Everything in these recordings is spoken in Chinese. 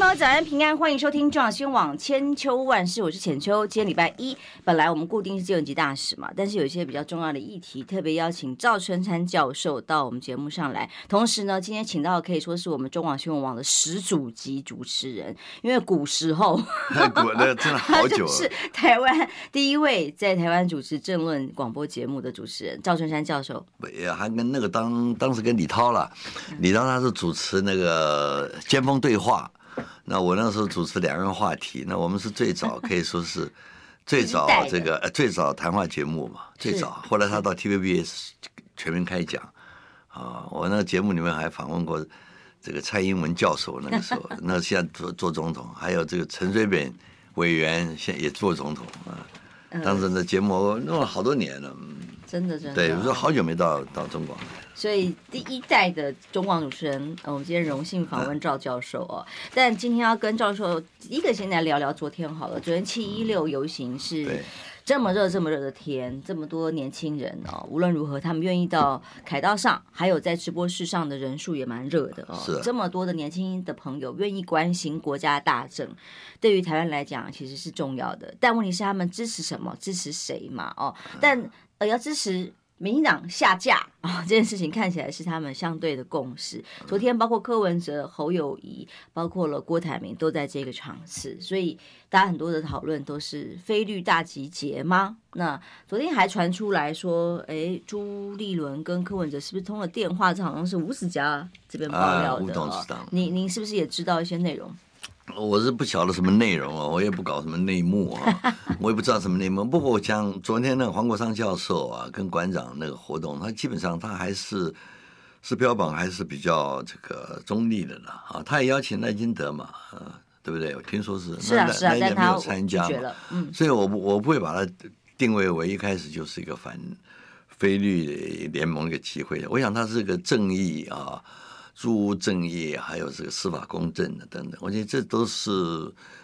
早安平安，欢迎收听中广新闻网千秋万世，我是浅秋。今天礼拜一，本来我们固定是金融级大使嘛，但是有一些比较重要的议题，特别邀请赵春山教授到我们节目上来。同时呢，今天请到的可以说是我们中广新闻网的始祖级主持人，因为古时候，古那真的好久了，是台湾第一位在台湾主持政论广播节目的主持人赵春山教授。也还跟那个当当时跟李涛了，李涛他是主持那个尖峰对话。那我那时候主持两岸话题，那我们是最早可以说是 最早这个呃最早谈话节目嘛，最早。后来他到 TVBS 全民开讲啊，我那个节目里面还访问过这个蔡英文教授，那个时候那现在做做总统，还有这个陈水扁委员现在也做总统啊。当时的节目弄了好多年了。真的真的，对，我说好久没到到中广，所以第一代的中广主持人，我们今天荣幸访问赵教授哦。但今天要跟教授一个先来聊聊昨天好了，昨天七一六游行是这么热这么热的天，这么多年轻人哦，无论如何他们愿意到凯道上，还有在直播室上的人数也蛮热的哦。是这么多的年轻的朋友愿意关心国家大政，对于台湾来讲其实是重要的。但问题是他们支持什么，支持谁嘛？哦，但。呃，要支持民进党下架啊，这件事情看起来是他们相对的共识。昨天包括柯文哲、侯友谊，包括了郭台铭都在这个场次，所以大家很多的讨论都是非绿大集结吗？那昨天还传出来说，哎，朱立伦跟柯文哲是不是通了电话？这好像是吴子嘉这边爆料的。哦，您您是不是也知道一些内容？我是不晓得什么内容啊，我也不搞什么内幕啊，我也不知道什么内幕。不过我讲昨天那个黄国昌教授啊，跟馆长那个活动，他基本上他还是是标榜还是比较这个中立的了啊。他也邀请赖金德嘛，啊，对不对？我听说是是啊是啊，但他没有参加嘛，嗯，所以我我不会把它定位为一开始就是一个反非绿联盟的机会。我想他是个正义啊。诸无正义，还有这个司法公正的等等，我觉得这都是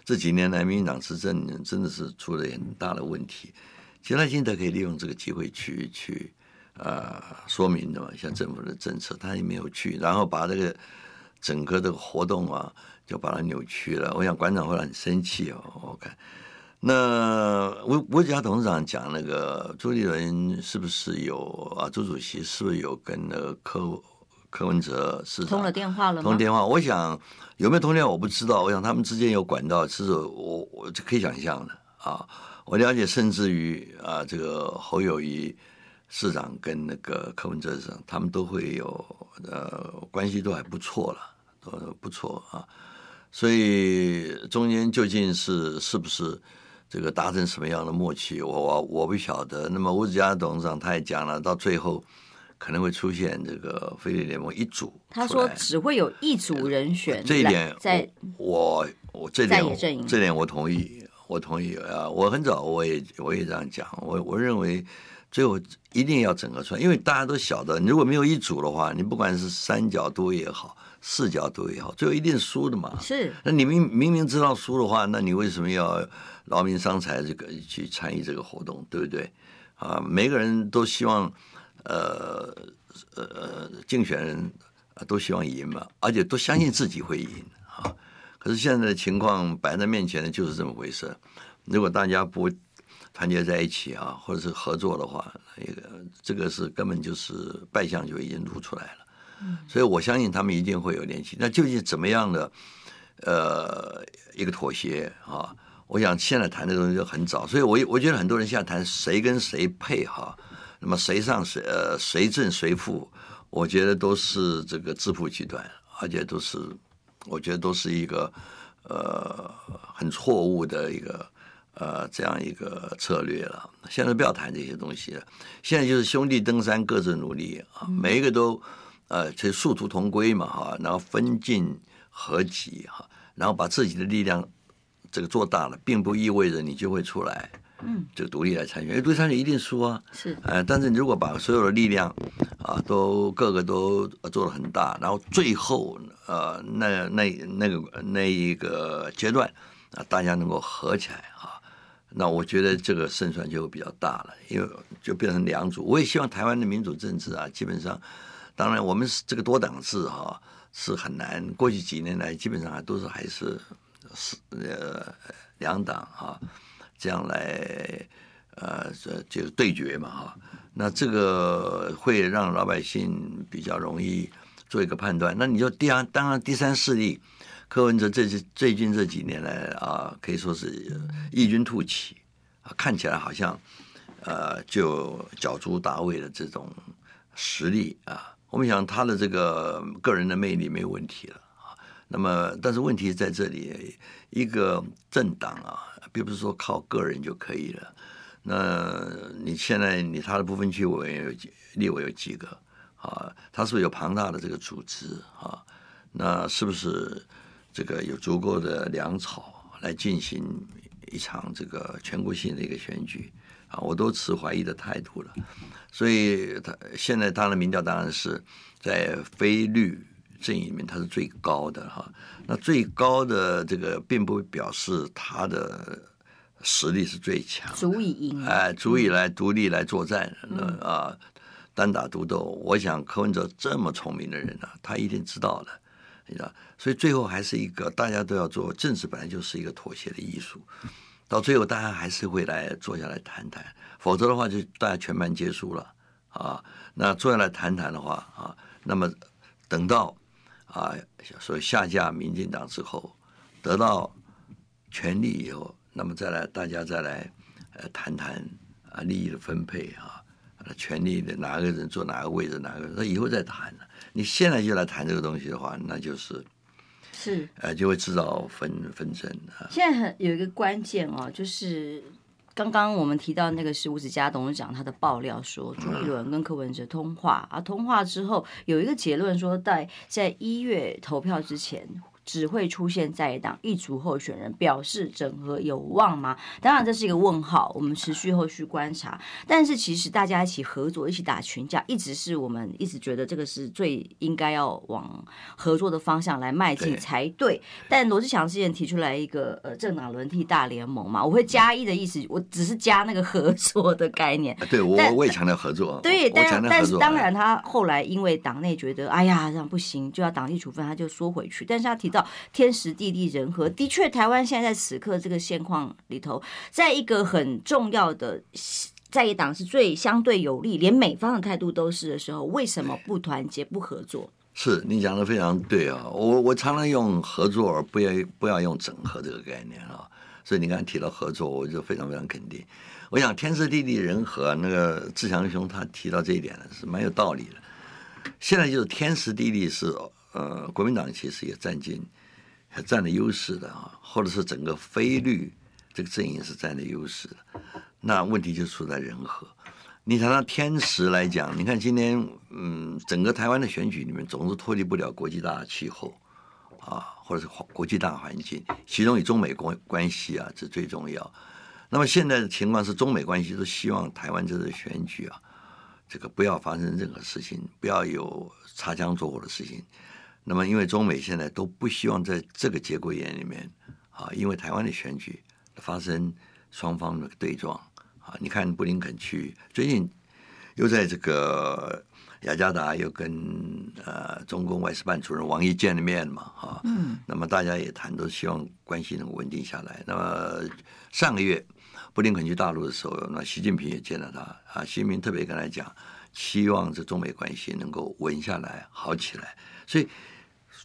这几年来民进党执政真的是出了很大的问题。其实赖清德可以利用这个机会去去呃说明的嘛，像政府的政策，他也没有去，然后把这个整个这个活动啊就把它扭曲了。我想馆长会很生气哦。我看那吴吴子嘉董事长讲那个朱立伦是不是有啊？朱主席是不是有跟那个客户？柯文哲是通了电话了吗？通电话，我想有没有通电话我不知道。我想他们之间有管道，其实我我就可以想象的啊。我了解，甚至于啊，这个侯友谊市长跟那个柯文哲市长，他们都会有呃关系都还不错了，都不错啊。所以中间究竟是是不是这个达成什么样的默契，我我我不晓得。那么吴子嘉董事长他也讲了，到最后。可能会出现这个非利联盟一组，他说只会有一组人选。这一点在我我这点这点我同意，我同意啊！我很早我也我也这样讲，我我认为最后一定要整合出来，因为大家都晓得，你如果没有一组的话，你不管是三角都也好，四角都也好，最后一定输的嘛。是，那你明明明知道输的话，那你为什么要劳民伤财这个去参与这个活动，对不对？啊，每个人都希望。呃呃，竞选人都希望赢嘛，而且都相信自己会赢啊。可是现在的情况摆在面前的就是这么回事。如果大家不团结在一起啊，或者是合作的话，那个这个是根本就是败相就已经露出来了。所以我相信他们一定会有联系。那究竟怎么样的呃一个妥协啊？我想现在谈的东西就很早，所以我我觉得很多人现在谈谁跟谁配哈。那么谁上谁呃谁正谁负，我觉得都是这个资谱集团，而且都是我觉得都是一个呃很错误的一个呃这样一个策略了。现在不要谈这些东西了，现在就是兄弟登山各自努力啊，每一个都呃这殊途同归嘛哈，然后分进合集哈，然后把自己的力量这个做大了，并不意味着你就会出来。嗯，就独立来参选，因为独立参选一定输啊。是，呃，但是你如果把所有的力量啊，都各个都做的很大，然后最后呃，那那那个那一个阶段，啊，大家能够合起来啊，那我觉得这个胜算就比较大了，因为就变成两组。我也希望台湾的民主政治啊，基本上，当然我们是这个多党制哈是很难。过去几年来，基本上还都是还是是呃两党啊这样来呃这这个对决嘛哈。那这个会让老百姓比较容易做一个判断。那你就第二，当然第三势力，柯文哲这最近这几年来啊，可以说是异军突起啊，看起来好像呃就角逐大位的这种实力啊。我们想他的这个个人的魅力没有问题了。那么，但是问题在这里，一个政党啊，并不是说靠个人就可以了。那你现在你他的部分区委员有几立委有几个啊？他是不是有庞大的这个组织啊？那是不是这个有足够的粮草来进行一场这个全国性的一个选举啊？我都持怀疑的态度了。所以他现在他的民调当然是在非绿阵营里面他是最高的哈。那最高的这个并不表示他的。实力是最强，足以赢，哎，足以来独立来作战，那啊，单打独斗。我想柯文哲这么聪明的人呢、啊，他一定知道的，你知道。所以最后还是一个大家都要做政治，本来就是一个妥协的艺术。到最后大家还是会来坐下来谈谈，否则的话就大家全盘皆输了啊。那坐下来谈谈的话啊，那么等到啊，所以下架民进党之后，得到权力以后。那么再来，大家再来，呃，谈谈啊，利益的分配啊，权力的哪个人坐哪个位置，哪个人，那以后再谈了。你现在就来谈这个东西的话，那就是是呃，就会制造纷纷争啊。现在很有一个关键哦，就是刚刚我们提到那个是吴子嘉董事长他的爆料说，朱一伦跟柯文哲通话、嗯、啊，通话之后有一个结论说，在在一月投票之前。只会出现在野党一组候选人，表示整合有望吗？当然这是一个问号，我们持续后续观察。但是其实大家一起合作，一起打群架，一直是我们一直觉得这个是最应该要往合作的方向来迈进才对。对，但罗志祥之前提出来一个呃政党轮替大联盟嘛，我会加一的意思，我只是加那个合作的概念。对，我我也强调合作。对，但但是当然他后来因为党内觉得哎呀这样不行，就要党纪处分，他就缩回去。但是他提到。天时地利人和，的确，台湾现在此刻这个现况里头，在一个很重要的在野党是最相对有利，连美方的态度都是的时候，为什么不团结不合作？是你讲的非常对啊！我我常常用合作，而不要不要用整合这个概念啊。所以你刚才提到合作，我就非常非常肯定。我想天时地利人和，那个志强兄他提到这一点呢，是蛮有道理的。现在就是天时地利是呃，国民党其实也占尽。还占了优势的啊，或者是整个非绿这个阵营是占了优势的，那问题就出在人和。你谈到天时来讲，你看今天嗯，整个台湾的选举里面总是脱离不了国际大气候啊，或者是国际大环境，其中以中美关关系啊这最重要。那么现在的情况是中美关系都希望台湾这次选举啊，这个不要发生任何事情，不要有擦枪走火的事情。那么，因为中美现在都不希望在这个节骨眼里面啊，因为台湾的选举发生双方的对撞啊。你看布林肯去，最近又在这个雅加达又跟呃中共外事办主任王毅见了面嘛，哈。嗯。那么大家也谈，都希望关系能够稳定下来。那么上个月布林肯去大陆的时候，那习近平也见了他啊。习近平特别跟他讲，希望这中美关系能够稳下来、好起来。所以。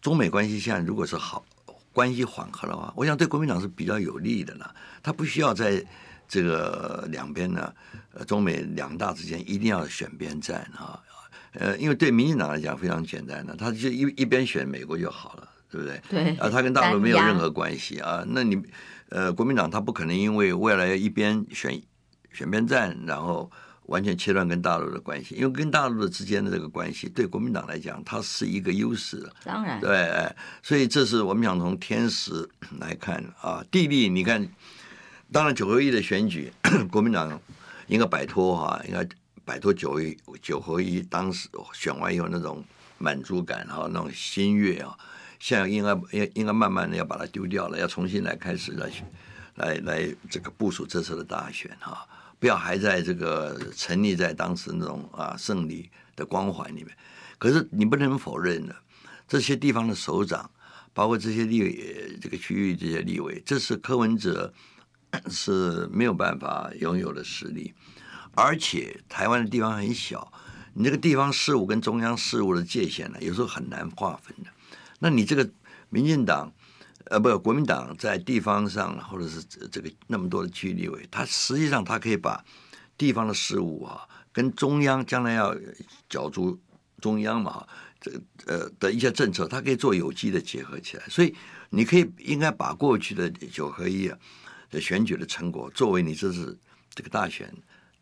中美关系现在如果是好关系缓和的话，我想对国民党是比较有利的了。他不需要在这个两边呢，呃，中美两大之间一定要选边站啊。呃，因为对民进党来讲非常简单的，他就一一边选美国就好了，对不对？对。啊，他跟大陆没有任何关系啊。那你呃，国民党他不可能因为未来要一边选选边站，然后。完全切断跟大陆的关系，因为跟大陆的之间的这个关系，对国民党来讲，它是一个优势。当然，对，所以这是我们想从天时 来看啊，地利。你看，当然九合一的选举，国民党应该摆脱哈，应该摆脱九一九合一当时选完以后那种满足感哈，那种心悦啊，现在应该应应该慢慢的要把它丢掉了，要重新来开始来来来这个部署这次的大选哈，不要还在这个沉溺在当时那种啊胜利的光环里面。可是你不能否认的，这些地方的首长，包括这些立这个区域这些立委，这是柯文哲 是没有办法拥有的实力，而且台湾的地方很小。你这个地方事务跟中央事务的界限呢，有时候很难划分的。那你这个民进党，呃，不，国民党在地方上或者是这个那么多的区域立委，他实际上他可以把地方的事务啊，跟中央将来要角逐中央嘛，这呃的一些政策，他可以做有机的结合起来。所以你可以应该把过去的九合一啊的选举的成果，作为你这次这个大选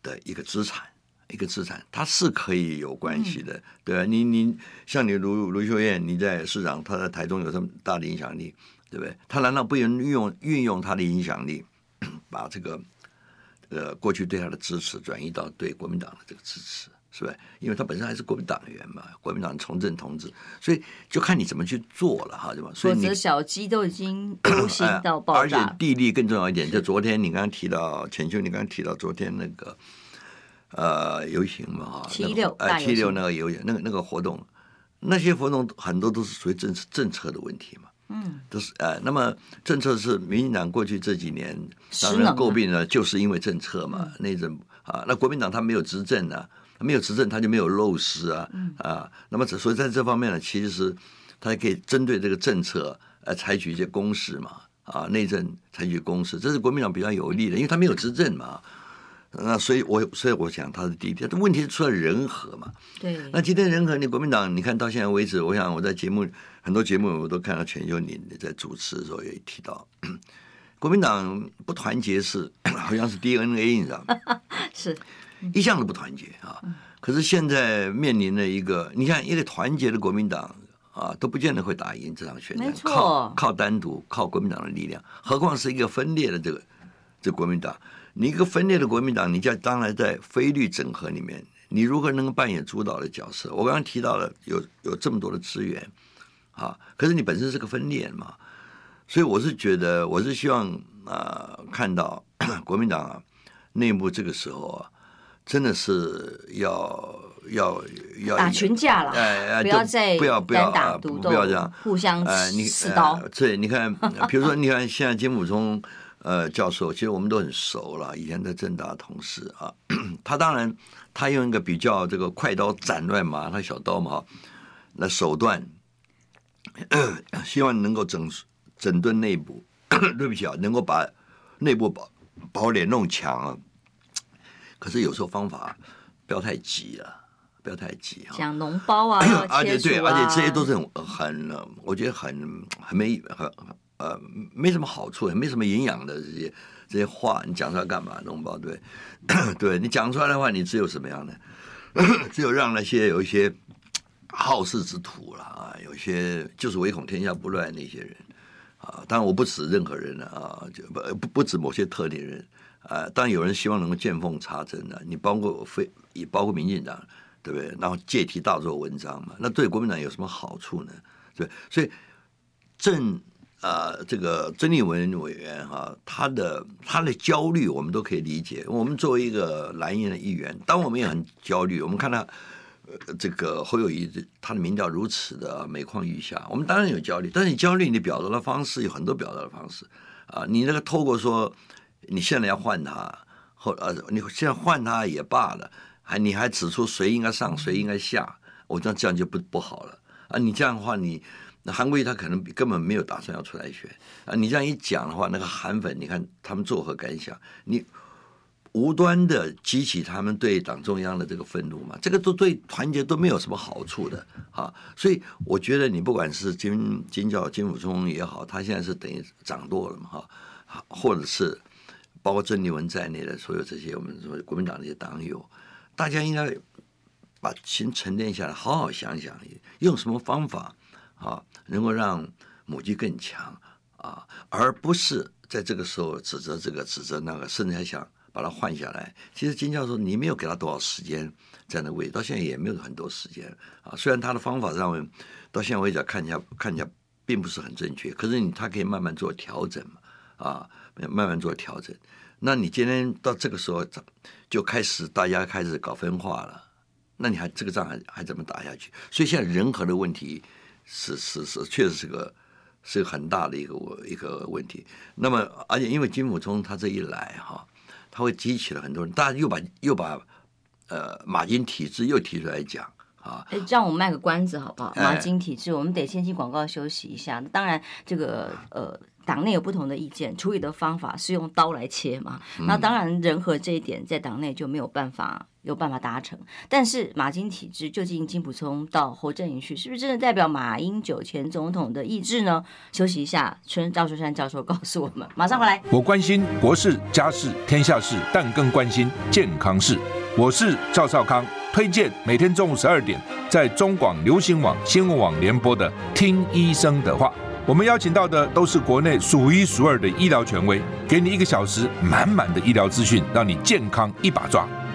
的一个资产。一个资产，它是可以有关系的，对啊，你你像你卢卢秀燕，你在市长，他在台中有这么大的影响力，对不对？他难道不能运用运用他的影响力，把这个呃过去对他的支持转移到对国民党的这个支持，是不是？因为他本身还是国民党员嘛，国民党从政同志，所以就看你怎么去做了哈，对吧？所以你小鸡都已经 流行到爆炸，而且地利更重要一点。就昨天你刚刚提到浅秋，你刚刚提到昨天那个。呃，游行嘛，哈，七六，呃，七六那个游行，那个那个活动，那些活动很多都是属于政策政策的问题嘛，嗯，就是呃，那么政策是民进党过去这几年让人诟病呢，就是因为政策嘛，那阵啊，那国民党他没有执政呢，没有执政他就没有漏失啊，啊，那么所以在这方面呢，其实他可以针对这个政策呃采取一些攻势嘛，啊，内政采取攻势，这是国民党比较有利的，因为他没有执政嘛。那所以我，我所以我想他是第一点，但问题是出了人和嘛。对。那今天人和，你国民党，你看到现在为止，我想我在节目很多节目我都看到浅秋你在主持的时候也提到，国民党不团结是 好像是 DNA，你知道吗？是，一向都不团结啊。可是现在面临了一个，你看一个团结的国民党啊，都不见得会打赢这场选战。靠靠单独靠国民党的力量，何况是一个分裂的这个这国民党。你一个分裂的国民党，你在当然在非律整合里面，你如何能够扮演主导的角色？我刚刚提到了有有这么多的资源，啊，可是你本身是个分裂嘛，所以我是觉得，我是希望啊、呃，看到 国民党啊内部这个时候啊，真的是要要要打群架了，哎，不要再不要不要打独斗，不要这样互相刺刀。对、呃，你看，比如说，你看现在金溥聪。呃，教授，其实我们都很熟了，以前在政大的同事啊。他当然，他用一个比较这个快刀斩乱麻，他小刀嘛，那手段，希望能够整整顿内部。对不起啊，能够把内部保保脸弄强啊。可是有时候方法不要太急了，不要太急啊。讲脓包啊，啊而且对，而且这些都是很很，我觉得很很没很。呃，没什么好处，也没什么营养的这些这些话，你讲出来干嘛？脓包对，对你讲出来的话，你只有什么样的？只有让那些有一些好事之徒了啊，有些就是唯恐天下不乱那些人啊。当然我不指任何人了啊，就不不不指某些特定人啊。当然有人希望能够见缝插针的，你包括非也包括民进党，对不对？然后借题大做文章嘛，那对国民党有什么好处呢？对，所以正。啊、这个曾丽文委员哈、啊，他的他的焦虑我们都可以理解。我们作为一个蓝营的议员，当我们也很焦虑。我们看到，这个侯友宜他的民调如此的每况愈下，我们当然有焦虑。但是你焦虑，你表达的方式有很多表达的方式啊。你那个透过说你现在要换他，或呃你现在换他也罢了，还你还指出谁应该上，谁应该下，我觉得这样就不不好了啊。你这样的话你。那韩国瑜他可能根本没有打算要出来选啊！你这样一讲的话，那个韩粉，你看他们作何感想？你无端的激起他们对党中央的这个愤怒嘛？这个都对团结都没有什么好处的啊！所以我觉得你不管是金金教金溥聪也好，他现在是等于掌舵了嘛哈，或者是包括郑丽文在内的所有这些我们说国民党的一些党友，大家应该把心沉淀下来，好好想想用什么方法。啊，能够让母鸡更强啊，而不是在这个时候指责这个指责那个，甚至还想把它换下来。其实金教授，你没有给他多少时间在那位，到现在也没有很多时间啊。虽然他的方法上面到现在为止看起来看起来并不是很正确，可是你他可以慢慢做调整嘛，啊，慢慢做调整。那你今天到这个时候，就开始大家开始搞分化了，那你还这个仗还还怎么打下去？所以现在人和的问题是是是，确实是个是个很大的一个一个问题。那么，而且因为金溥聪他这一来哈，他会激起了很多人，大家又把又把呃马金体制又提出来讲啊。哎，让我们卖个关子好不好？马金体制，我们得先进广告休息一下。当然，这个呃。党内有不同的意见，处理的方法是用刀来切嘛？那当然，人和这一点在党内就没有办法有办法达成。但是马金体制究竟金普聪到侯阵营去，是不是真的代表马英九前总统的意志呢？休息一下，春赵春山教授告诉我们，马上回来。我关心国事、家事、天下事，但更关心健康事。我是赵少康，推荐每天中午十二点在中广流行网、新闻网联播的《听医生的话》。我们邀请到的都是国内数一数二的医疗权威，给你一个小时满满的医疗资讯，让你健康一把抓。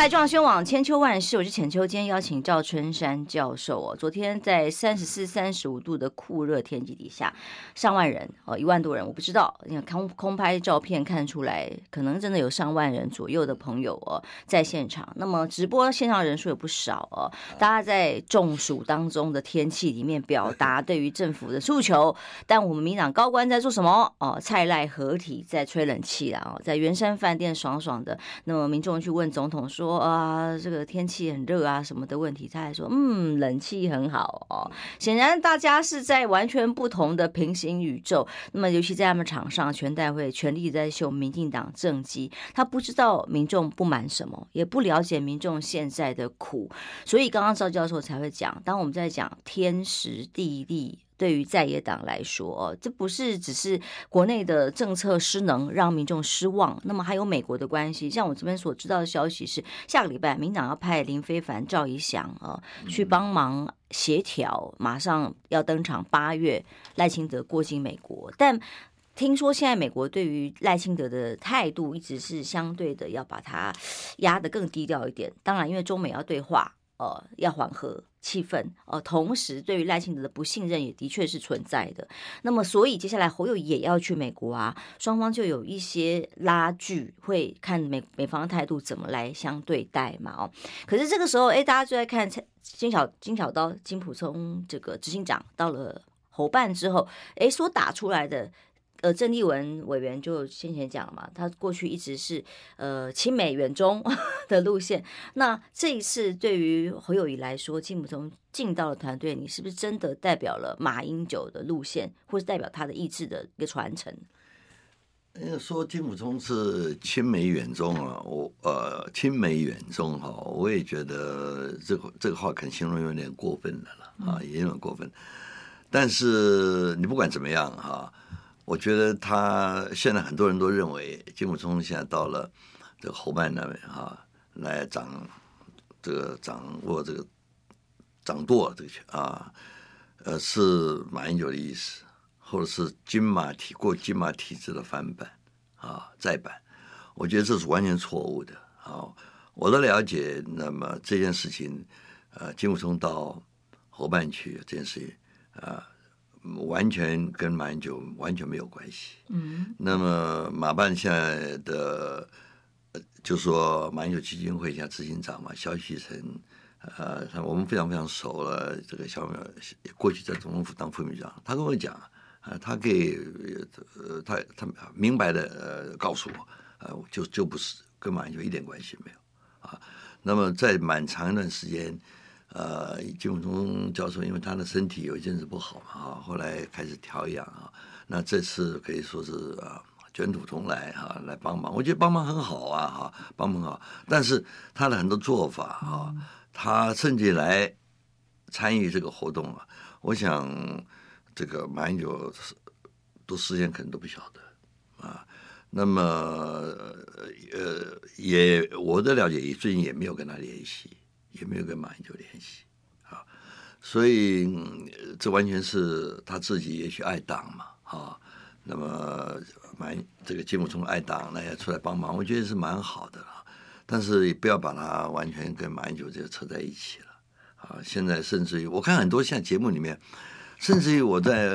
来，中央网千秋万世，我是浅秋。今天邀请赵春山教授哦。昨天在三十四、三十五度的酷热天气底下，上万人哦，一万多人，我不知道。你看空空拍照片看出来，可能真的有上万人左右的朋友哦在现场。那么直播线上人数也不少哦。大家在中暑当中的天气里面表达对于政府的诉求，但我们民党高官在做什么？哦，蔡赖合体在吹冷气啦哦，在圆山饭店爽爽的。那么民众去问总统说。说啊，这个天气很热啊，什么的问题，他还说，嗯，冷气很好哦。显然大家是在完全不同的平行宇宙。那么，尤其在他们场上，全代会全力在秀民进党政绩，他不知道民众不满什么，也不了解民众现在的苦。所以，刚刚赵教授才会讲，当我们在讲天时地利。对于在野党来说，这不是只是国内的政策失能让民众失望，那么还有美国的关系。像我这边所知道的消息是，下个礼拜民党要派林非凡、赵怡翔啊去帮忙协调，马上要登场。八月赖清德过境美国，但听说现在美国对于赖清德的态度一直是相对的，要把它压得更低调一点。当然，因为中美要对话。呃，要缓和气氛，呃，同时对于赖清德的不信任也的确是存在的。那么，所以接下来侯友也要去美国啊，双方就有一些拉锯，会看美美方的态度怎么来相对待嘛。哦，可是这个时候，哎，大家就在看金小金小刀金溥聪这个执行长到了侯办之后，哎，所打出来的。呃，郑丽文委员就先前讲了嘛，他过去一直是呃亲美远中 的路线。那这一次对于侯友宜来说，金溥聪进到了团队，你是不是真的代表了马英九的路线，或是代表他的意志的一个传承？说金溥聪是亲美远中啊，我呃亲美远中哈，我也觉得这个这个话可能形容有点过分的了啊，也有点过分。但是你不管怎么样哈。我觉得他现在很多人都认为金溥聪现在到了这个侯办那边啊，来掌这个掌握这个掌舵这个权啊，呃，是马英九的意思，或者是金马体过金马体制的翻版啊再版，我觉得这是完全错误的啊。我的了解，那么这件事情，呃，金溥聪到侯办去这件事情啊。完全跟马英九完全没有关系。嗯，那么马办现在的，就说马英九基金会现在执行长嘛，萧旭成，呃，他我们非常非常熟了。这个萧过去在总统府当副秘书长，他跟我讲，啊，他给，呃，他他明白的呃告诉我，呃，就就不是跟马英九一点关系没有啊。那么在蛮长一段时间。呃，金溥聪教授因为他的身体有一阵子不好嘛，啊，后来开始调养啊，那这次可以说是啊卷土重来哈，啊，来帮忙，我觉得帮忙很好啊哈，帮忙好，但是他的很多做法啊，他甚至来参与这个活动啊，我想这个马英九都事先可能都不晓得啊，那么呃也我的了解，也最近也没有跟他联系，也没有跟马英九联系啊，所以、这完全是他自己也许爱党嘛啊。那么马这个金溥聪爱党，那也出来帮忙，我觉得是蛮好的啊。但是也不要把它完全跟马英九这个扯在一起了啊！现在甚至于我看很多现在节目里面，甚至于我在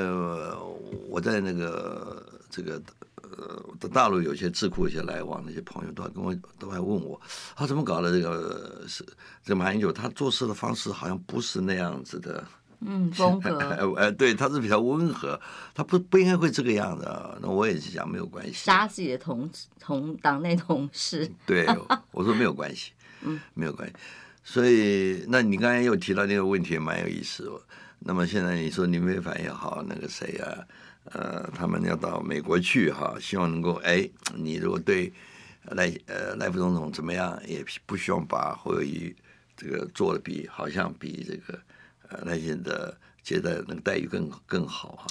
我在那个这个呃大陆有些智库一些来往，那些朋友都还跟我都还问我，他怎么搞的？这个是这马英九他做事的方式好像不是那样子的。嗯，风格 哎，对，他是比较温和，他不不应该会这个样子啊。那我也是讲没有关系，杀自己的同同党内同事。对，我说没有关系，嗯，没有关系。所以，那你刚才又提到那个问题，蛮有意思哦。那么现在你说林飞凡也好，那个谁啊，呃，他们要到美国去哈，希望能够哎，你如果对赖呃赖副总统怎么样，也不希望把侯友谊这个做的比好像比这个。呃，赖清德接待那个待遇更更好哈，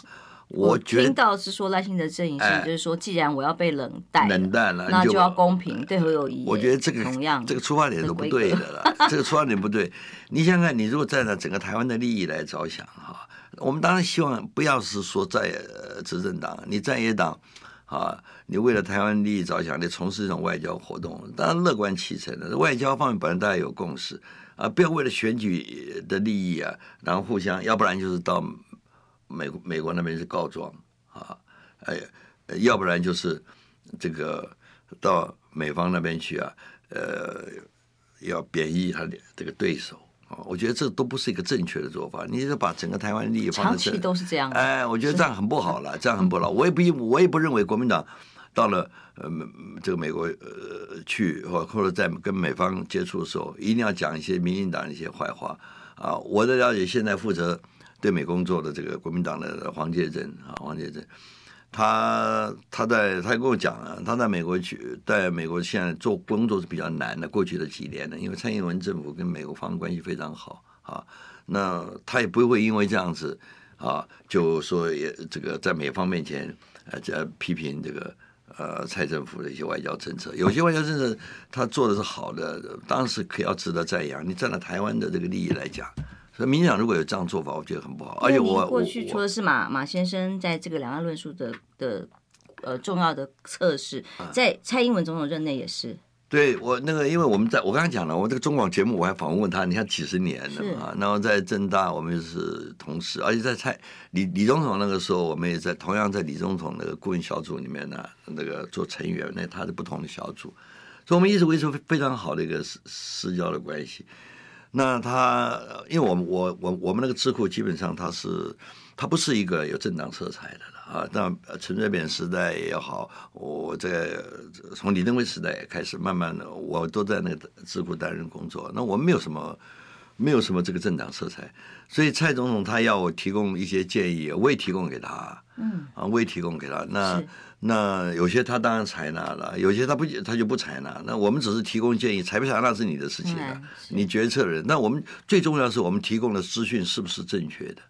我觉得听到是说赖清德阵营是就是说，既然我要被冷淡，冷淡了，那就要公平对侯友谊。我觉得这个同样这个出发点都不对的了，这个出发点不对。你想想看，你如果站在整个台湾的利益来着想哈，我们当然希望不要是说在执政党，你在野党啊，你为了台湾利益着想，你从事一种外交活动，当然乐观其成的。外交方面本来大家有共识。啊，不要为了选举的利益啊，然后互相，要不然就是到美美国那边去告状啊，哎，要不然就是这个到美方那边去啊，呃，要贬义他的这个对手，我觉得这都不是一个正确的做法。你是把整个台湾利益放在这，长期都是这样。哎，我觉得这样很不好了，这样很不好。我也不我也不认为国民党。到了呃这个美国呃去或或者在跟美方接触的时候，一定要讲一些民进党的一些坏话啊！我的了解，现在负责对美工作的这个国民党的黄介正啊，黄介正，他他在他跟我讲了，他在美国去，在美国现在做工作是比较难的，过去的几年呢，因为蔡英文政府跟美国方关系非常好啊，那他也不会因为这样子啊，就说也这个在美方面前呃这批评这个。呃，蔡政府的一些外交政策，有些外交政策他做的是好的，当时可要值得赞扬。你站在台湾的这个利益来讲，所以民进党如果有这样做法，我觉得很不好。而且我过去除了是马马先生在这个两岸论述的的呃重要的测试，在蔡英文总统任内也是。对我那个，因为我们在我刚才讲了，我这个中广节目我还访问他，你看几十年了嘛，然后在政大我们就是同事，而且在蔡李李总统那个时候，我们也在同样在李总统那个顾问小组里面呢，那个做成员，那他是不同的小组，所以我们一直维持非常好的一个私私交的关系。那他因为我们我我我们那个智库基本上他是他不是一个有政党色彩的。啊，那陈水扁时代也好，我在从李登辉时代开始，慢慢的我都在那个智库担任工作。那我们没有什么，没有什么这个政党色彩，所以蔡总统他要我提供一些建议，我也提供给他。嗯，啊，我也提供给他。那那有些他当然采纳了，有些他不他就不采纳。那我们只是提供建议，采不采纳是你的事情啊，你决策的人。那我们最重要的是我们提供的资讯是不是正确的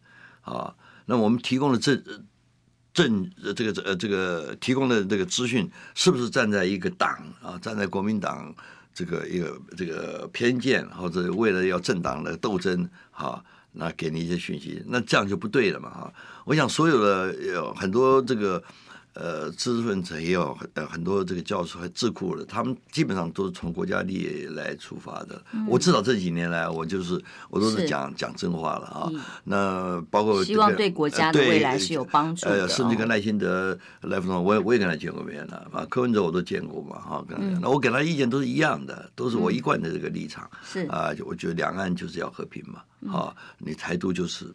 啊？那我们提供的正。政这个呃这个提供的这个资讯是不是站在一个党啊，站在国民党这个一个这个偏见，或者为了要政党的斗争啊，那给你一些讯息，那这样就不对了嘛哈。我想所有的有很多这个。呃，知识分子也有呃很多这个教授和智库的，他们基本上都是从国家利益来出发的。嗯、我至少这几年来，我就是我都是讲是讲真话了啊。那包括、这个、希望对国家的未来是有帮助的。呃，甚至跟赖清德、赖副总，我也我也跟他见过面了啊。柯文哲我都见过嘛，哈，跟他讲。那我给他意见都是一样的，都是我一贯的这个立场。是啊，就我觉得两岸就是要和平嘛，啊，你台独就是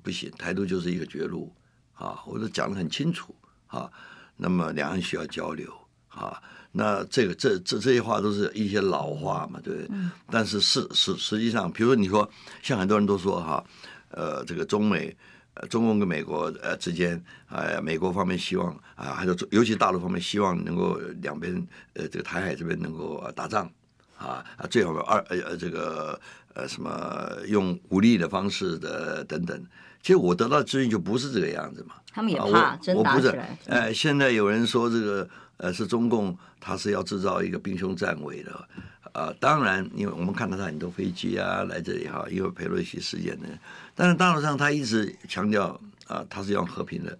不行，台独就是一个绝路啊，我都讲得很清楚。啊，那么两岸需要交流啊，那这个这这这些话都是一些老话嘛，对不对？嗯、但是实实实际上，比如说你说，像很多人都说哈，呃，这个中美，呃，中共跟美国呃之间，呃，美国方面希望啊，还有尤其大陆方面希望能够两边呃这个台海这边能够打仗啊啊，最好二呃这个呃什么用武力的方式的等等。其实我得到的资讯就不是这个样子嘛。他们也怕真打起来。哎，现在有人说这个呃是中共，他是要制造一个兵凶战危的。啊，当然，因为我们看到他很多飞机啊来这里哈，因为佩洛西事件呢。但是大陆上他一直强调啊，他是用和平的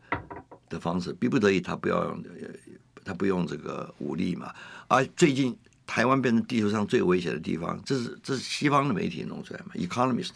的方式，逼不得已他不要用，他不用这个武力嘛。而最近台湾变成地球上最危险的地方，这是这是西方的媒体弄出来嘛，《Economist》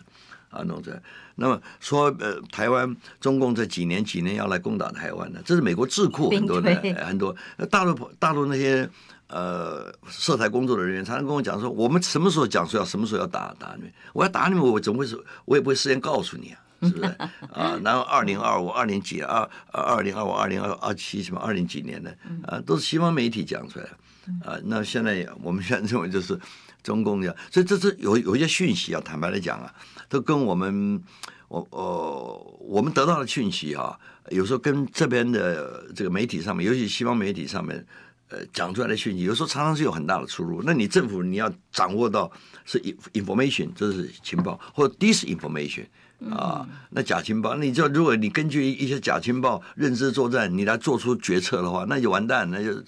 啊弄出来。那么说呃，台湾中共这几年几年要来攻打台湾的，这是美国智库很多的 很多大陆大陆那些。呃，涉台工作的人员常常跟我讲说，我们什么时候讲说要什么时候要打打你们？我要打你们，我怎么会是？我也不会事先告诉你啊，是不是？啊，然后二零二五、二零几、二二零二五、二零二二七什么二零几年的啊，都是西方媒体讲出来的啊。那现在我们现在认为就是中共这样，所以这是有有一些讯息啊，坦白来讲啊，都跟我们我呃我们得到的讯息啊，有时候跟这边的这个媒体上面，尤其西方媒体上面。呃，讲出来的讯息有时候常常是有很大的出入。那你政府你要掌握到是 information，这是情报，或者 disinformation 啊，那假情报，那你就如果你根据一些假情报认知作战，你来做出决策的话，那就完蛋，那就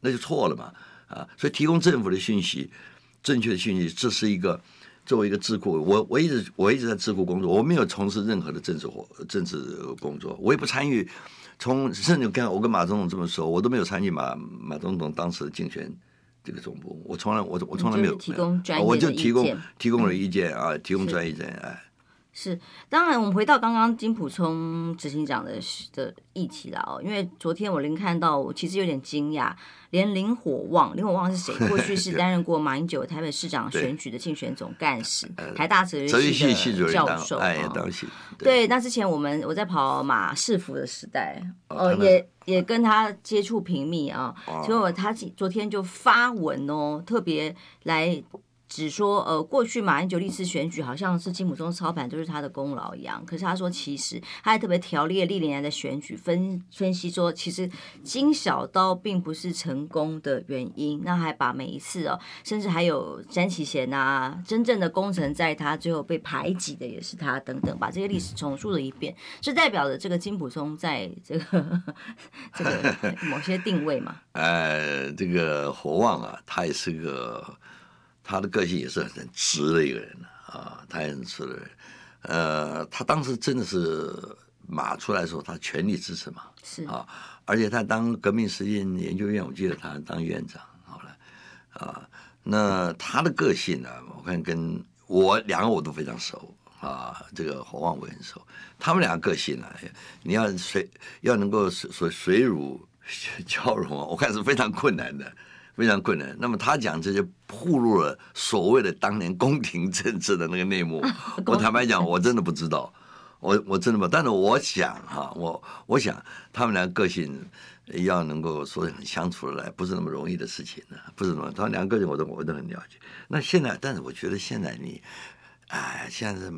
那就错了嘛啊！所以提供政府的讯息，正确的讯息，这是一个作为一个智库，我我一直我一直在智库工作，我没有从事任何的政治活政治工作，我也不参与。从甚至跟我跟马总统这么说，我都没有参与马马总统当时的竞选这个总部，我从来我我从来没有提供专业我就提供提供了意见啊，提供专业意见哎。是，当然我们回到刚刚金普聪执行长的的议题了哦，因为昨天我临看到，我其实有点惊讶。连林火旺，林火旺是谁？过去是担任过马英九台北市长选举的竞选总干事，台大哲学系的教授。哎，对，那之前我们我在跑马市府的时代，哦，也也跟他接触频密啊，结果他昨天就发文哦，特别来。只说呃，过去马英九历次选举好像是金溥聪操盘，都是他的功劳一样。可是他说，其实他还特别条列历年来的选举分分析说，其实金小刀并不是成功的原因。那还把每一次哦，甚至还有詹启贤呐，真正的功臣在他，最后被排挤的也是他等等，把这些历史重述了一遍，是代表着这个金溥聪在这个这个某些定位嘛？呃，这个火旺啊，他也是个。他的个性也是很直的一个人啊，他也很直的人。呃，他当时真的是马出来的时候，他全力支持马，是啊，而且他当革命实践研究院，我记得他当院长，好了啊。那他的个性呢，我看跟我两个我都非常熟啊，这个侯望伟很熟。他们两个个性呢，你要水要能够水水乳交融啊，我看是非常困难的。非常困难。那么他讲这些，暴露了所谓的当年宫廷政治的那个内幕。我坦白讲，我真的不知道，我我真的不。但是我想哈，我我想他们俩个性要能够说很相处得来，不是那么容易的事情呢，不是那么。他们两个个性我都我都很了解。那现在，但是我觉得现在你，哎，现在是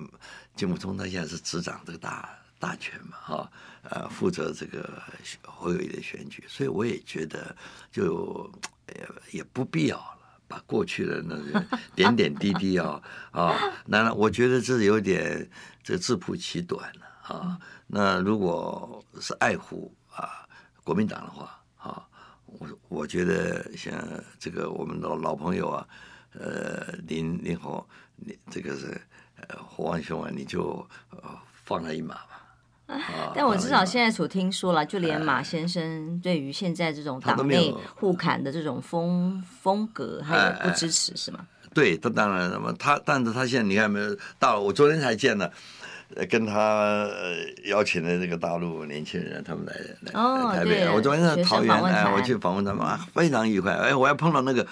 金溥聪他现在是执掌这个大大权嘛，哈，呃，负责这个侯友谊的选举，所以我也觉得就。也也不必要了，把过去的那个 点点滴滴啊啊，那我觉得这有点这自曝其短了啊。那如果是爱护啊国民党的话啊，我我觉得像这个我们的老朋友啊，呃林林火，你这个是呃火旺兄啊，你就呃放他一马吧。但我至少现在所听说了，就连马先生对于现在这种党内互砍的这种风风格，他也不支持，是吗？对，他当然了嘛，他但是他现在你看没有到，我昨天才见了，跟他邀请的那个大陆年轻人，他们来来台北，我昨天在桃园，哎，我去访问他们，非常愉快，哎，我还碰到那个。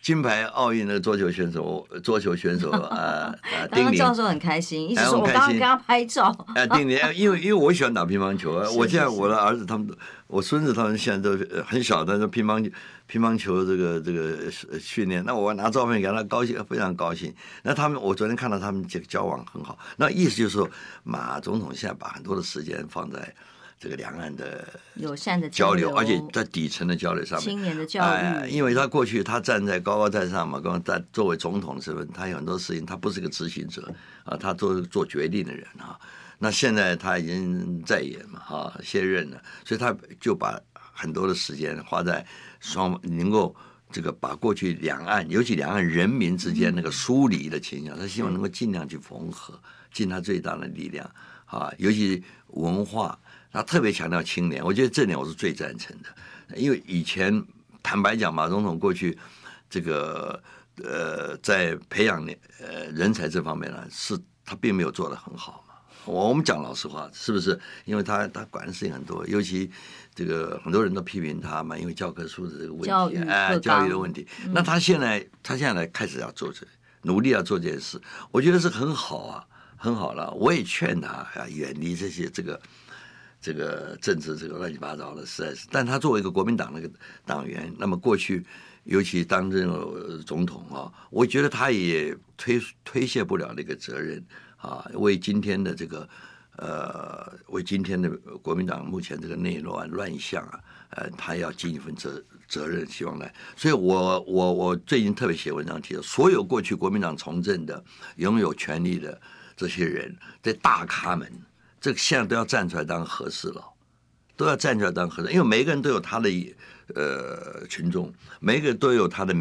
金牌奥运的桌球选手，桌球选手啊，丁宁教授很开心，一直说我刚刚跟他拍照。哎，丁宁，因为因为我喜欢打乒乓球，我现在我的儿子他们，我孙子他们现在都很小，但是乒乓乒乓球这个这个训练，那我拿照片给他，高兴，非常高兴。那他们，我昨天看到他们这个交往很好，那意思就是说，马总统现在把很多的时间放在这个两岸的友善的交流，而且在底层的交流上面，青年的教育，哎，因为他过去他站在高高在上嘛，刚在作为总统的身份，他有很多事情，他不是个执行者啊，他做做决定的人啊。那现在他已经在野嘛，哈，卸任了，所以他就把很多的时间花在双能够这个把过去两岸，尤其两岸人民之间那个疏离的倾向，他希望能够尽量去缝合，尽他最大的力量啊，尤其文化。他特别强调青年，我觉得这点我是最赞成的，因为以前坦白讲，马总统过去这个呃在培养年呃人才这方面呢，是他并没有做得很好嘛。我们讲老实话，是不是？因为他他管的事情很多，尤其这个很多人都批评他嘛，因为教科书的这个问题，哎，教育的问题。那他现在他现在开始要做这，努力要做这件事，我觉得是很好啊，很好了。我也劝他啊，远离这些这个。这个政治这个乱七八糟的，实在是。但他作为一个国民党的个党员，那么过去尤其担任总统啊，我觉得他也推推卸不了那个责任啊，为今天的这个呃，为今天的国民党目前这个内乱乱象啊，呃，他要尽一份责责任，希望来。所以我我我最近特别写文章提到，所有过去国民党从政的拥有权力的这些人，这大咖们。这个现在都要站出来当和事佬，都要站出来当和事，因为每个人都有他的呃群众，每一个人都有他的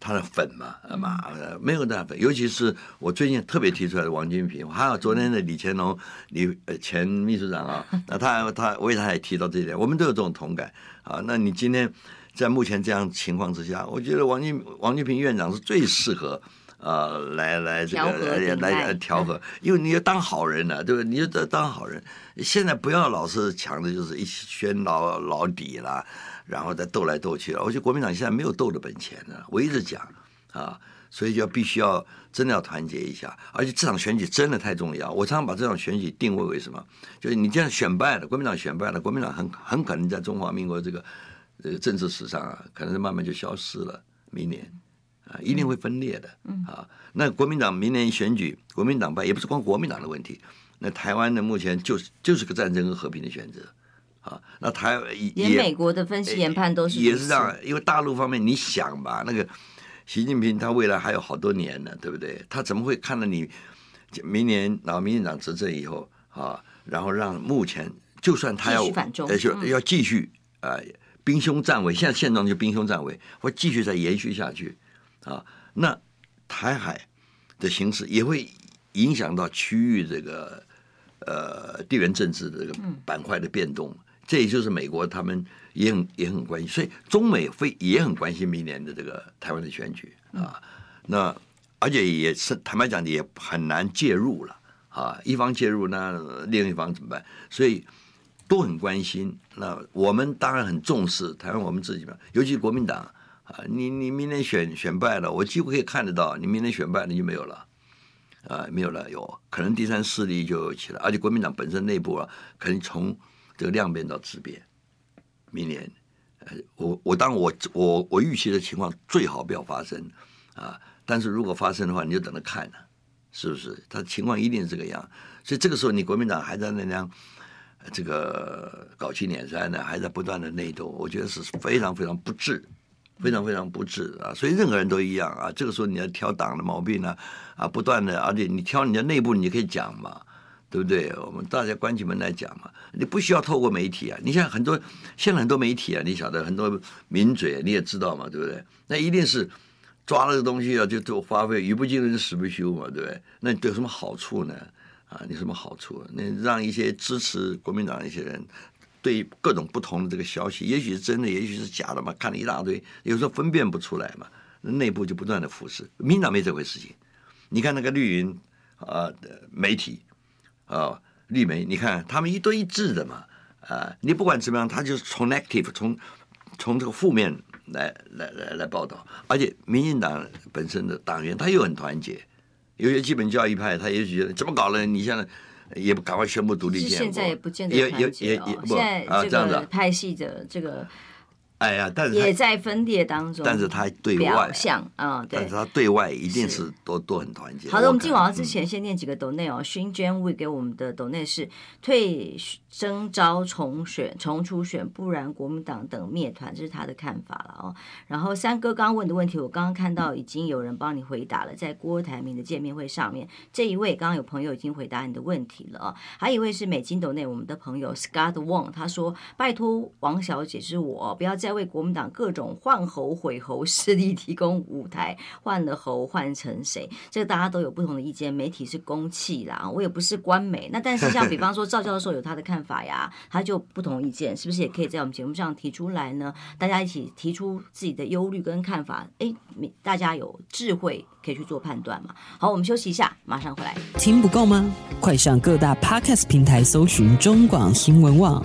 他的粉嘛，嘛，没有那粉。尤其是我最近特别提出来的王金平，还有昨天的李乾隆，李呃前秘书长啊，那他他我也他也提到这一点，我们都有这种同感啊。那你今天在目前这样情况之下，我觉得王金王金平院长是最适合。呃，来来这个来来调和，因为你要当好人呢、啊，对不对？你要当好人，现在不要老是抢的就是一宣老老底啦，然后再斗来斗去了。我觉得国民党现在没有斗的本钱了，我一直讲啊，所以就要必须要真的要团结一下，而且这场选举真的太重要。我常常把这场选举定位为什么？就是你这样选败了，国民党选败了，国民党很很可能在中华民国这个呃政治史上啊，可能是慢慢就消失了。明年。啊，一定会分裂的。嗯啊，那国民党明年选举，国民党败也不是光国民党的问题。那台湾呢，目前就是就是个战争和和平的选择。啊，那台也连美国的分析研判都是也是这样，因为大陆方面，你想吧，那个习近平他未来还有好多年呢，对不对？他怎么会看到你明年然后民进党执政以后啊，然后让目前就算他要呃就要继续啊兵凶战危，现在现状就兵凶战危，会继续再延续下去。啊，那台海的形势也会影响到区域这个呃地缘政治的这个板块的变动，这也就是美国他们也很也很关心，所以中美非也很关心明年的这个台湾的选举啊。那而且也是坦白讲也很难介入了啊，一方介入那另一方怎么办？所以都很关心。那我们当然很重视台湾，我们自己嘛，尤其国民党。啊，你你明年选选败了，我几乎可以看得到，你明年选败了就没有了，啊，没有了，有可能第三势力就起来，而且国民党本身内部啊，可能从这个量变到质变，明年，呃，我我当我我我预期的情况最好不要发生，啊，但是如果发生的话，你就等着看呢，是不是？他情况一定是这个样，所以这个时候你国民党还在那样，这个搞七捻三呢，还在不断的内斗，我觉得是非常非常不智。非常非常不智啊！所以任何人都一样啊。这个时候你要挑党的毛病呢，啊，不断的，而且你挑你的内部，你可以讲嘛，对不对？我们大家关起门来讲嘛，你不需要透过媒体啊。你像很多现在很多媒体啊，你晓得很多名嘴你也知道嘛，对不对？那一定是抓了个东西啊，就就花费，语不惊人死不休嘛，对不对？那你有什么好处呢？啊，你有什么好处？那让一些支持国民党一些人。对各种不同的这个消息，也许是真的，也许是假的嘛，看了一大堆，有时候分辨不出来嘛，内部就不断的腐蚀。民党没这回事情，你看那个绿云啊媒体啊绿媒，你看他们一堆一致的嘛啊，你不管怎么样，他就是从 negative 从从这个负面来来来来报道，而且民进党本身的党员他又很团结，有些基本教义派他也许怎么搞呢？你现在。也不赶快宣布独立现在也不见得团结哦。现在这个拍戏的这个哎呀，但是也在分裂当中，但是他对外像啊、嗯，对，但是他对外一定是都是都很团结。好的，我们进广告之前先念几个斗内哦。勋娟会给我们的斗内是退征召重选重初选，不然国民党等灭团，这是他的看法了哦。然后三哥刚问的问题，我刚刚看到已经有人帮你回答了，在郭台铭的见面会上面，这一位刚刚有朋友已经回答你的问题了哦。还有一位是美金斗内我们的朋友 Scott Wong，他说拜托王小姐是我不要再。在为国民党各种换猴毁猴势力提供舞台，换了猴换成谁？这个大家都有不同的意见。媒体是公器啦，我也不是官媒。那但是像比方说赵教授有他的看法呀，他就不同意见，是不是也可以在我们节目上提出来呢？大家一起提出自己的忧虑跟看法，哎，大家有智慧可以去做判断嘛。好，我们休息一下，马上回来。听不够吗？快上各大 Podcast 平台搜寻中广新闻网。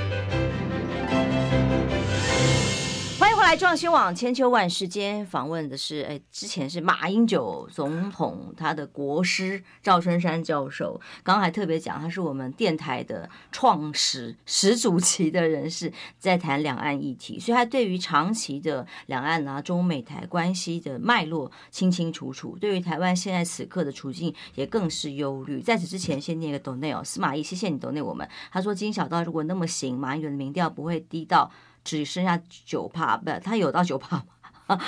来壮新网千秋万世间访问的是，哎，之前是马英九总统他的国师赵春山教授，刚刚还特别讲他是我们电台的创始始祖级的人士，在谈两岸议题，所以他对于长期的两岸啊中美台关系的脉络清清楚楚，对于台湾现在此刻的处境也更是忧虑。在此之前，先念个斗内哦，司马懿，谢谢你斗内我们。他说金小刀如果那么行，马英九的民调不会低到。只剩下九帕，不，他有到九趴吗？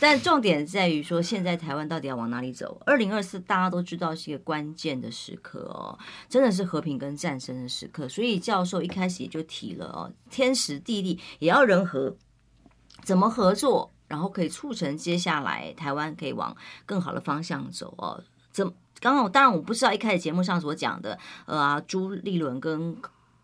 但重点在于说，现在台湾到底要往哪里走？二零二四大家都知道是一个关键的时刻哦，真的是和平跟战争的时刻。所以教授一开始也就提了哦，天时地利也要人和，怎么合作，然后可以促成接下来台湾可以往更好的方向走哦？怎？刚刚我当然我不知道一开始节目上所讲的，呃啊，朱立伦跟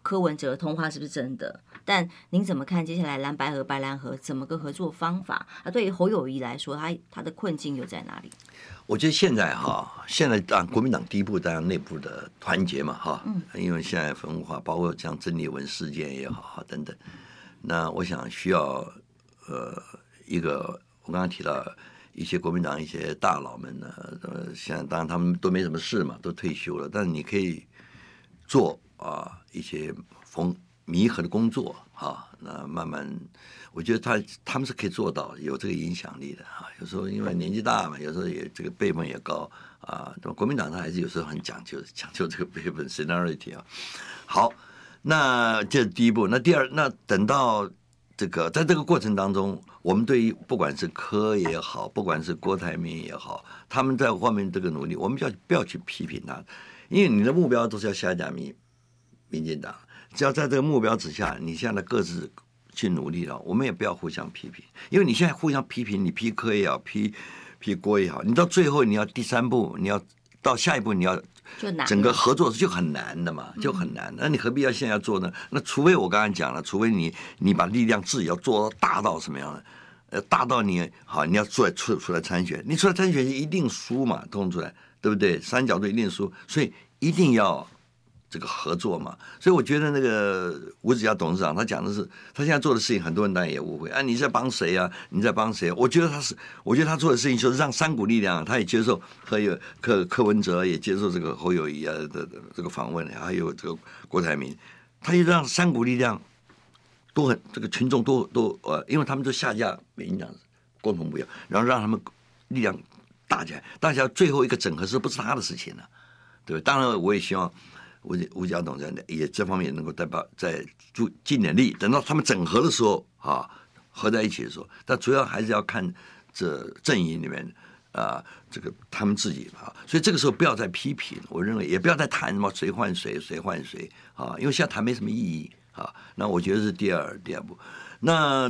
柯文哲通话是不是真的？但您怎么看接下来蓝白和、白蓝和怎么个合作方法？啊，对于侯友谊来说，他他的困境又在哪里？我觉得现在哈，现在当国民党第一步当然内部的团结嘛，哈，嗯，因为现在分化，包括像曾丽文事件也好，等等，那我想需要呃一个，我刚刚提到一些国民党一些大佬们呢，呃，现在当然他们都没什么事嘛，都退休了，但是你可以做啊一些逢。弥合的工作，啊，那慢慢，我觉得他他们是可以做到有这个影响力的哈。有时候因为年纪大嘛，有时候也这个辈分也高啊。那么国民党他还是有时候很讲究，讲究这个辈分 seniority 啊。好，那这是第一步。那第二，那等到这个在这个过程当中，我们对于不管是柯也好，不管是郭台铭也好，他们在后面这个努力，我们就要不要去批评他？因为你的目标都是要下架民民进党。只要在这个目标之下，你现在各自去努力了，我们也不要互相批评，因为你现在互相批评，你批科也好，批批郭也好，你到最后你要第三步，你要到下一步，你要整个合作就很难的嘛，就很难。那你何必要现在做呢？那除非我刚才讲了，除非你你把力量自己要做到大到什么样的，呃，大到你好，你要出来出出来参选，你出来参选就一定输嘛，通出来，对不对？三角队一定输，所以一定要。这个合作嘛，所以我觉得那个吴子嘉董事长他讲的是，他现在做的事情，很多人当然也误会啊，你在帮谁啊？你在帮谁？我觉得他是，我觉得他做的事情就是让三股力量，他也接受，还有柯柯文哲也接受这个侯友谊啊的这个访问，还有这个郭台铭，他就让三股力量都很这个群众都都呃，因为他们都下架民进党共同目标，然后让他们力量大起来，大家最后一个整合是不是他的事情呢？对，当然我也希望。吴吴家董在内也这方面能够代表在助尽点力，等到他们整合的时候啊，合在一起的时候，但主要还是要看这阵营里面啊，这个他们自己啊，所以这个时候不要再批评，我认为也不要再谈什么谁换谁谁换谁啊，因为现在谈没什么意义啊。那我觉得是第二第二步。那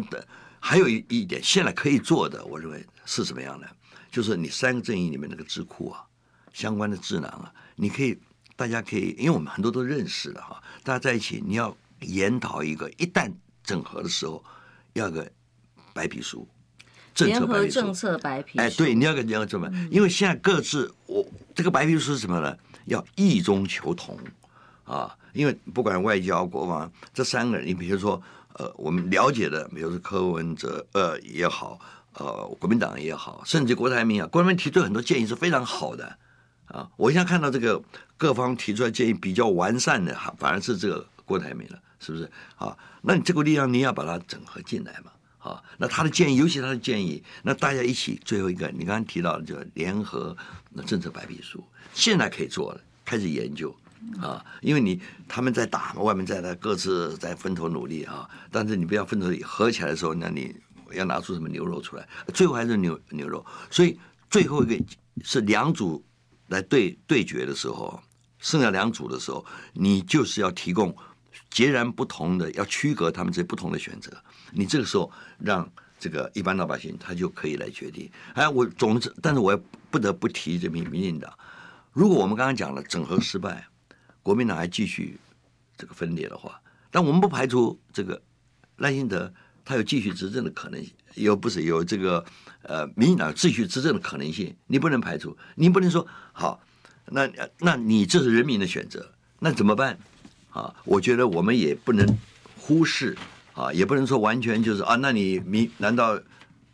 还有一一点，现在可以做的，我认为是什么样的？就是你三个阵营里面那个智库啊，相关的智囊啊，你可以。大家可以，因为我们很多都认识了哈，大家在一起，你要研讨一个，一旦整合的时候，要个白皮书。政策白皮书政策白皮书，哎，对，你要个你要这么，因为现在各自我这个白皮书是什么呢？要异中求同啊，因为不管外交、国防这三个人，你比如说呃，我们了解的，比如说柯文哲呃也好，呃，国民党也好，甚至郭台铭啊，郭台铭提出很多建议是非常好的啊。我现在看到这个各方提出来建议比较完善的，哈，反而是这个郭台铭了，是不是啊？那你这个力量你要把它整合进来嘛。啊，那他的建议，尤其他的建议，那大家一起最后一个，你刚刚提到的就联合那政策白皮书，现在可以做了，开始研究啊，因为你他们在打嘛，外面在那各自在分头努力啊，但是你不要分头合起来的时候，那你要拿出什么牛肉出来，最后还是牛牛肉，所以最后一个是两组来对对决的时候，剩下两组的时候，你就是要提供截然不同的，要区隔他们这不同的选择。你这个时候让这个一般老百姓他就可以来决定。哎，我总之，但是我也不得不提这民民进党。如果我们刚刚讲了整合失败，国民党还继续这个分裂的话，但我们不排除这个赖清德他有继续执政的可能性，有不是有这个呃民进党继续执政的可能性，你不能排除，你不能说好，那那你这是人民的选择，那怎么办？啊，我觉得我们也不能忽视。啊，也不能说完全就是啊，那你民难道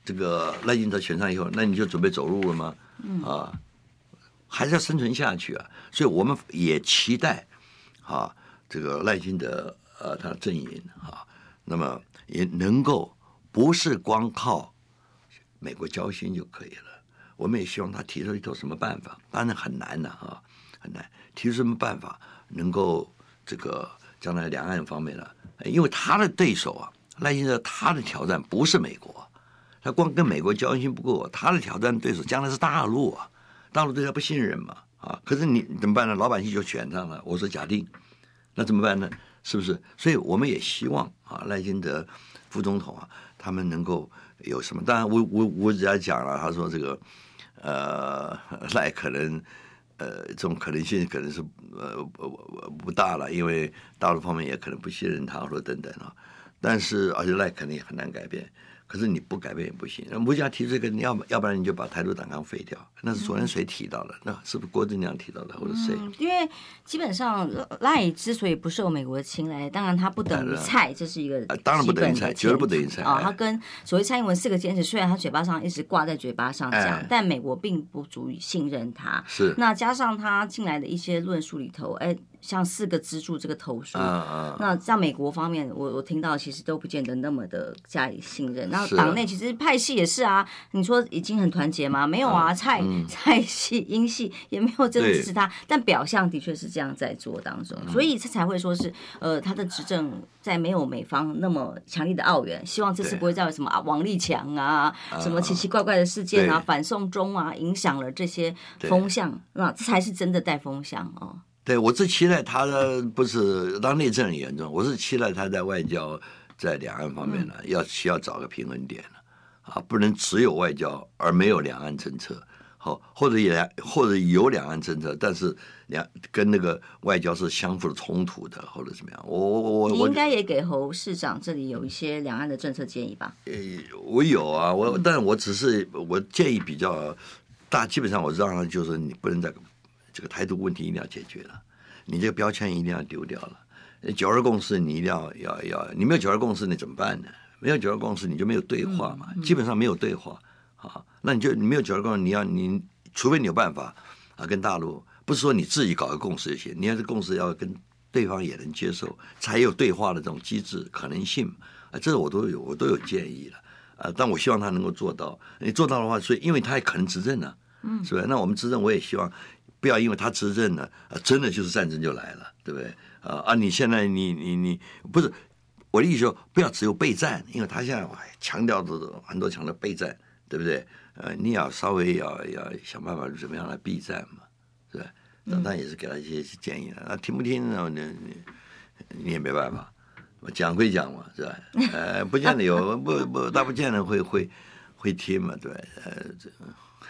这个赖清德选上以后，那你就准备走路了吗？啊，还是要生存下去啊。所以我们也期待啊，这个赖清德呃他的阵营啊，那么也能够不是光靠美国交心就可以了。我们也希望他提出一套什么办法，当然很难的啊，很难提出什么办法能够这个将来两岸方面呢？因为他的对手啊，赖清德他的挑战不是美国，他光跟美国交心不够，他的挑战对手将来是大陆啊，大陆对他不信任嘛，啊，可是你怎么办呢？老百姓就选上了，我说假定，那怎么办呢？是不是？所以我们也希望啊，赖清德副总统啊，他们能够有什么？当然我，我我我只要讲了，他说这个呃 赖可能。呃，这种可能性可能是呃不不不大了，因为大陆方面也可能不信任他，或者等等啊。但是而且赖肯定也很难改变。可是你不改变也不行。那吴家提这个，你要要不然你就把台独党纲废掉。那是昨天谁提到的？那是不是郭正亮提到的，或者谁？嗯、因为基本上赖之所以不受美国的青睐，当然他不等于蔡，这是一个当然不等于蔡，绝对不等于蔡啊。他跟所谓蔡英文四个坚持，虽然他嘴巴上一直挂在嘴巴上讲，哎、但美国并不足以信任他。是。那加上他进来的一些论述里头，哎。像四个支柱这个头书，啊、那在美国方面，我我听到其实都不见得那么的加以信任。然后党内其实派系也是啊，你说已经很团结吗？没有啊，蔡、嗯、蔡系、英系也没有真的支持他，但表象的确是这样在做当中，所以他才会说是呃，他的执政在没有美方那么强力的澳援，希望这次不会再有什么啊王立强啊，什么奇奇怪怪的事件啊，反送中啊，影响了这些风向，那这才是真的带风向哦。对，我是期待他的不是当内政很严重，我是期待他在外交在两岸方面呢，要需要找个平衡点啊，不能只有外交而没有两岸政策，好，或者也或者有两岸政策，但是两跟那个外交是相互的冲突的，或者怎么样？我我我你应该也给侯市长这里有一些两岸的政策建议吧？呃，我有啊，我但我只是我建议比较大，基本上我让他就是你不能再。这个台独问题一定要解决了，你这个标签一定要丢掉了。九二共识你一定要要要，你没有九二共识你怎么办呢？没有九二共识你就没有对话嘛，基本上没有对话啊。那你就你没有九二共识，你要你除非你有办法啊，跟大陆不是说你自己搞个共识就行，你要是共识要跟对方也能接受，才有对话的这种机制可能性啊。这个我都有我都有建议了啊，但我希望他能够做到。你做到的话，所以因为他也可能执政呢，嗯，是吧？那我们执政我也希望。不要因为他执政呢，真的就是战争就来了，对不对？啊啊！你现在你你你不是我的意思说，不要只有备战，因为他现在强调的很多强调备战，对不对？呃，你要稍微要要想办法怎么样来避战嘛，是吧？那他也是给他一些建议的，那听不听呢？你你你也没办法，讲归讲嘛，是吧？呃，不见得有不不，他不见得会会会听嘛，对，呃这。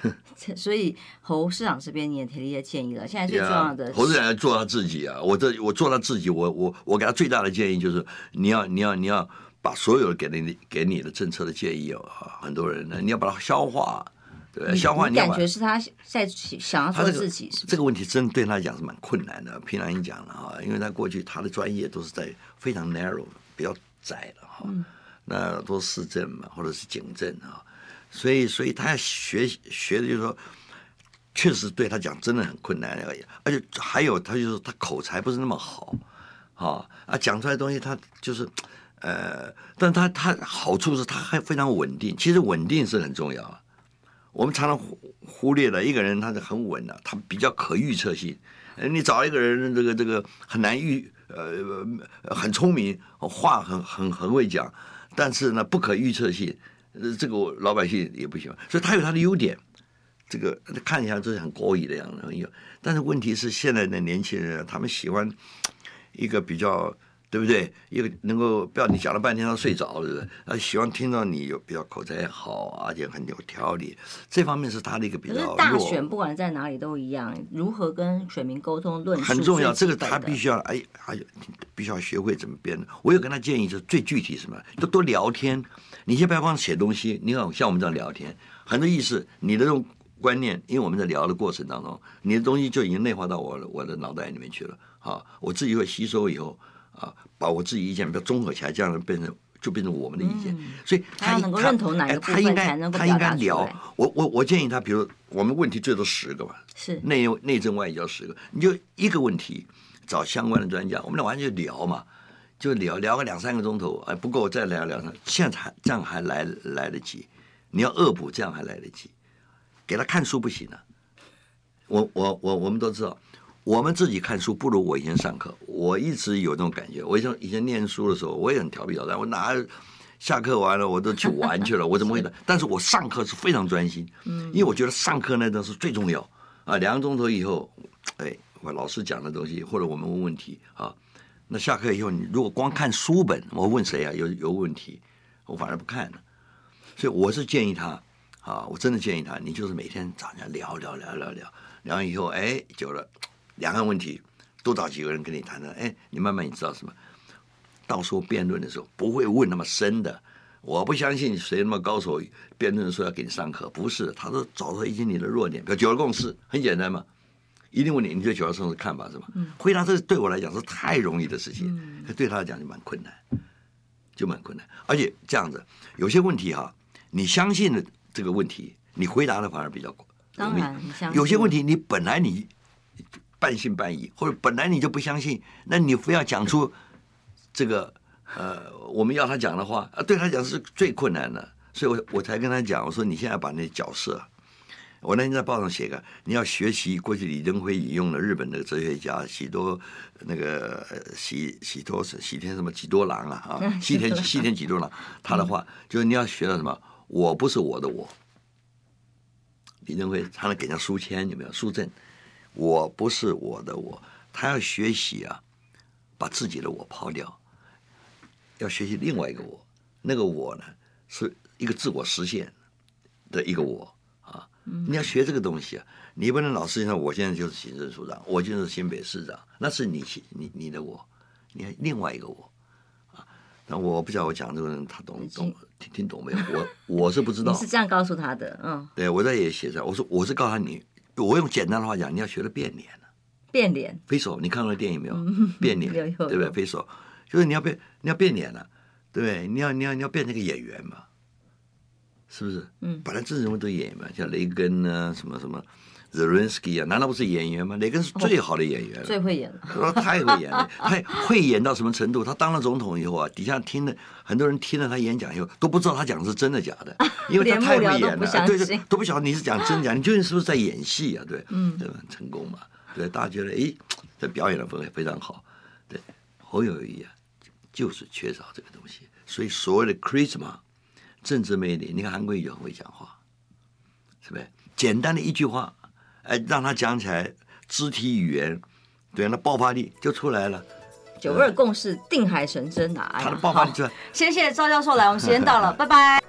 所以侯市长这边你也提了一些建议了。现在最重要的，侯市长要做他自己啊！我这我做他自己，我我我给他最大的建议就是，你要你要你要把所有给你给你的政策的建议啊，很多人呢，你要把它消化，对，你消化你。感觉是他在想要做自己是，是这个问题，真的对他来讲是蛮困难的。平常你讲了哈，因为他过去他的专业都是在非常 narrow 比较窄的哈，嗯、那都是市政嘛，或者是警政啊，所以所以他要学学的就是说，确实对他讲真的很困难而已，而且还有他就是他口才不是那么好。啊啊，讲出来东西，他就是，呃，但他他好处是他还非常稳定。其实稳定是很重要啊。我们常常忽忽略了一个人，他是很稳的，他比较可预测性。你找一个人，这个这个很难预，呃，很聪明，话很很很会讲，但是呢不可预测性，这个我老百姓也不喜欢。所以他有他的优点，这个看起来就是很高义的样子。有，但是问题是现在的年轻人，他们喜欢。一个比较对不对？一个能够不要你讲了半天他睡着了，是不是？他喜欢听到你有比较口才好，而且很有条理，这方面是他的一个比较弱。大选不管在哪里都一样，如何跟选民沟通论述很重要。这个他必须要哎哎，必须要学会怎么编。我有跟他建议，就是最具体什么，就多聊天。你先不要光写东西，你看像我们这样聊天，很多意思，你的这种观念，因为我们在聊的过程当中，你的东西就已经内化到我我的脑袋里面去了。啊，我自己会吸收以后啊，把我自己意见比较综合起来，这样变成就变成我们的意见。嗯、所以他，他能够认同哪个部分，他应该他应该聊。我我我建议他，比如我们问题最多十个吧，是内内政外交十个，你就一个问题找相关的专家，我们俩完全就聊嘛，就聊聊个两三个钟头，哎不够再聊两三，现在还这样还来来得及，你要恶补这样还来得及，给他看书不行啊。我我我我们都知道。我们自己看书不如我以前上课，我一直有这种感觉。我以前以前念书的时候，我也很调皮捣蛋，我哪下课完了我都去玩去了，我怎么会的？但是我上课是非常专心，嗯因为我觉得上课那段是最重要啊。两个钟头以后，哎，我老师讲的东西或者我们问问题啊，那下课以后你如果光看书本，我问谁啊？有有问题，我反而不看了。所以我是建议他啊，我真的建议他，你就是每天找人家聊聊聊聊聊，聊完以后哎，久了。两岸问题，多找几个人跟你谈谈。哎，你慢慢你知道什么？到时候辩论的时候不会问那么深的。我不相信谁那么高手，辩论的时候要给你上课。不是，他说找出一些你的弱点。比如九二共识，很简单嘛，一定问你，你对九二共识看法是吧？回答这对我来讲是太容易的事情，可对他来讲就蛮困难，就蛮困难。而且这样子，有些问题哈，你相信的这个问题，你回答的反而比较容易。当然，你相信。有些问题你本来你。半信半疑，或者本来你就不相信，那你非要讲出这个呃，我们要他讲的话，啊，对他讲是最困难的，所以我我才跟他讲，我说你现在把那角色，我那天在报上写个，你要学习过去李登辉引用了日本的哲学家喜多那个喜喜多是喜天什么几多郎啊啊，西田西田几多郎，他的话就是你要学到什么，我不是我的我，李登辉他能给人家书签有没有？书证？我不是我的我，他要学习啊，把自己的我抛掉，要学习另外一个我，那个我呢是一个自我实现的一个我。啊。你要学这个东西啊，你不能老是说我现在就是行政署长，我就是新北市长，那是你你你的我，你还另外一个我啊。那我不知道我讲这个人他懂懂听听懂没有？我我是不知道。你是这样告诉他的，嗯。对，我在也写上，我说我是告诉你。我用简单的话讲，你要学的变脸了。变脸。飞手，你看过那电影没有？变脸，对不对？飞手，就是你要变，你要变脸了，对不对？你要，你要，你要变成个演员嘛，是不是？嗯。本来这种人物都演员嘛，像雷根啊，什么什么。Zelensky 啊，难道不是演员吗？雷根是最好的演员了，最会演了，太会演了，他会演到什么程度？他当了总统以后啊，底下听的很多人听了他演讲以后，都不知道他讲的是真的假的，因为他太会演了，对对，都不晓得你是讲真假，你究竟是不是在演戏啊？对，嗯，对吧？成功嘛，对，大家觉得哎，这表演的氛围非常好，对，侯友谊啊，就是缺少这个东西，所以所谓的 charisma 政治魅力，你看韩国瑜就很会讲话，是不是？简单的一句话。哎，让他讲起来，肢体语言，对，那爆发力就出来了。九二共识定海神针啊！他的爆发力出来。谢谢赵教授来，我们时间到了，拜拜。